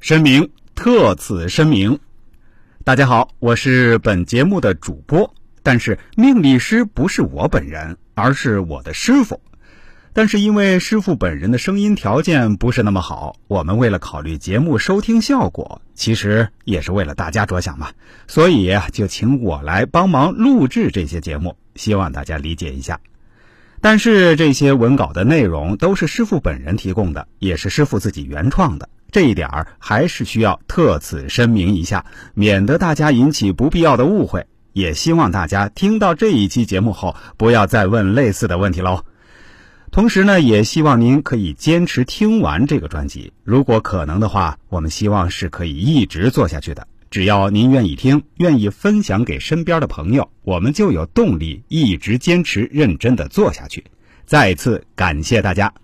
声明，特此声明。大家好，我是本节目的主播，但是命理师不是我本人，而是我的师傅。但是因为师傅本人的声音条件不是那么好，我们为了考虑节目收听效果，其实也是为了大家着想嘛，所以就请我来帮忙录制这些节目，希望大家理解一下。但是这些文稿的内容都是师傅本人提供的，也是师傅自己原创的。这一点儿还是需要特此声明一下，免得大家引起不必要的误会。也希望大家听到这一期节目后，不要再问类似的问题喽。同时呢，也希望您可以坚持听完这个专辑。如果可能的话，我们希望是可以一直做下去的。只要您愿意听，愿意分享给身边的朋友，我们就有动力一直坚持认真的做下去。再次感谢大家。